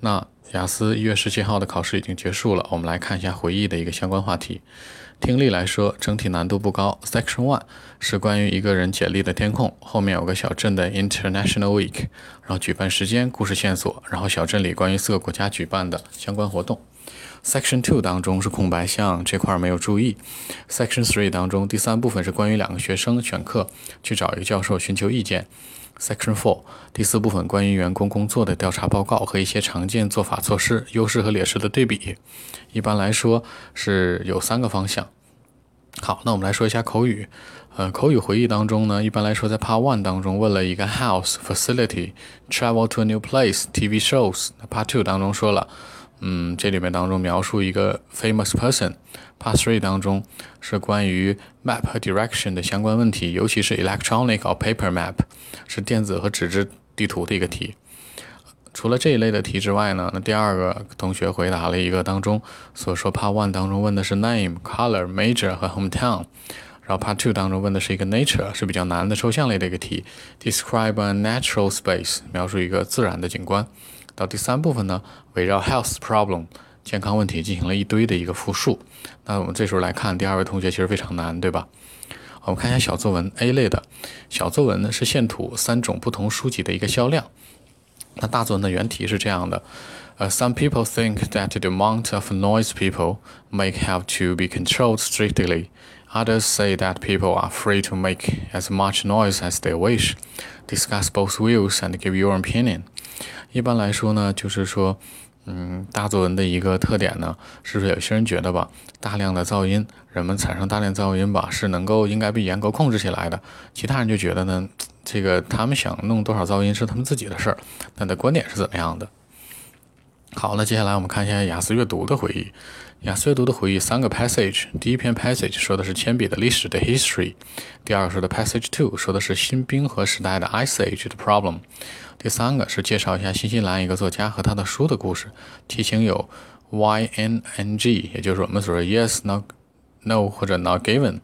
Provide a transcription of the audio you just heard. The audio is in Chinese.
那雅思一月十七号的考试已经结束了，我们来看一下回忆的一个相关话题。听力来说，整体难度不高。Section One 是关于一个人简历的填空，后面有个小镇的 International Week，然后举办时间、故事线索，然后小镇里关于四个国家举办的相关活动。Section Two 当中是空白项，这块没有注意。Section Three 当中第三部分是关于两个学生选课去找一个教授寻求意见。Section Four 第四部分关于员工工作的调查报告和一些常见做法措施、优势和劣势的对比。一般来说是有三个方向。好，那我们来说一下口语。呃，口语回忆当中呢，一般来说在 Part One 当中问了一个 House、Facility、Travel to a new place、TV shows。那 Part Two 当中说了，嗯，这里面当中描述一个 famous person。Part Three 当中是关于 map 和 direction 的相关问题，尤其是 electronic or paper map，是电子和纸质地图的一个题。除了这一类的题之外呢，那第二个同学回答了一个当中所说 Part One 当中问的是 name、color、major 和 hometown，然后 Part Two 当中问的是一个 nature，是比较难的抽象类的一个题，describe a natural space，描述一个自然的景观。到第三部分呢，围绕 health problem。健康问题进行了一堆的一个复述，那我们这时候来看第二位同学其实非常难，对吧？我们看一下小作文 A 类的小作文呢是线图三种不同书籍的一个销量。那大作文的原题是这样的：呃，Some people think that the amount of noise people make have to be controlled strictly. Others say that people are free to make as much noise as they wish. Discuss both views and give your opinion. 一般来说呢，就是说。嗯，大作文的一个特点呢，是不是有些人觉得吧，大量的噪音，人们产生大量噪音吧，是能够应该被严格控制起来的。其他人就觉得呢，这个他们想弄多少噪音是他们自己的事儿。那的观点是怎么样的？好，那接下来我们看一下雅思阅读的回忆。雅思阅读的回忆三个 passage，第一篇 passage 说的是铅笔的历史的 history，第二个说的 passage two 说的是新冰河时代的 ice age 的 problem。第三个是介绍一下新西兰一个作家和他的书的故事，题型有 Y N N G，也就是我们所说 Yes No No 或者 Not Given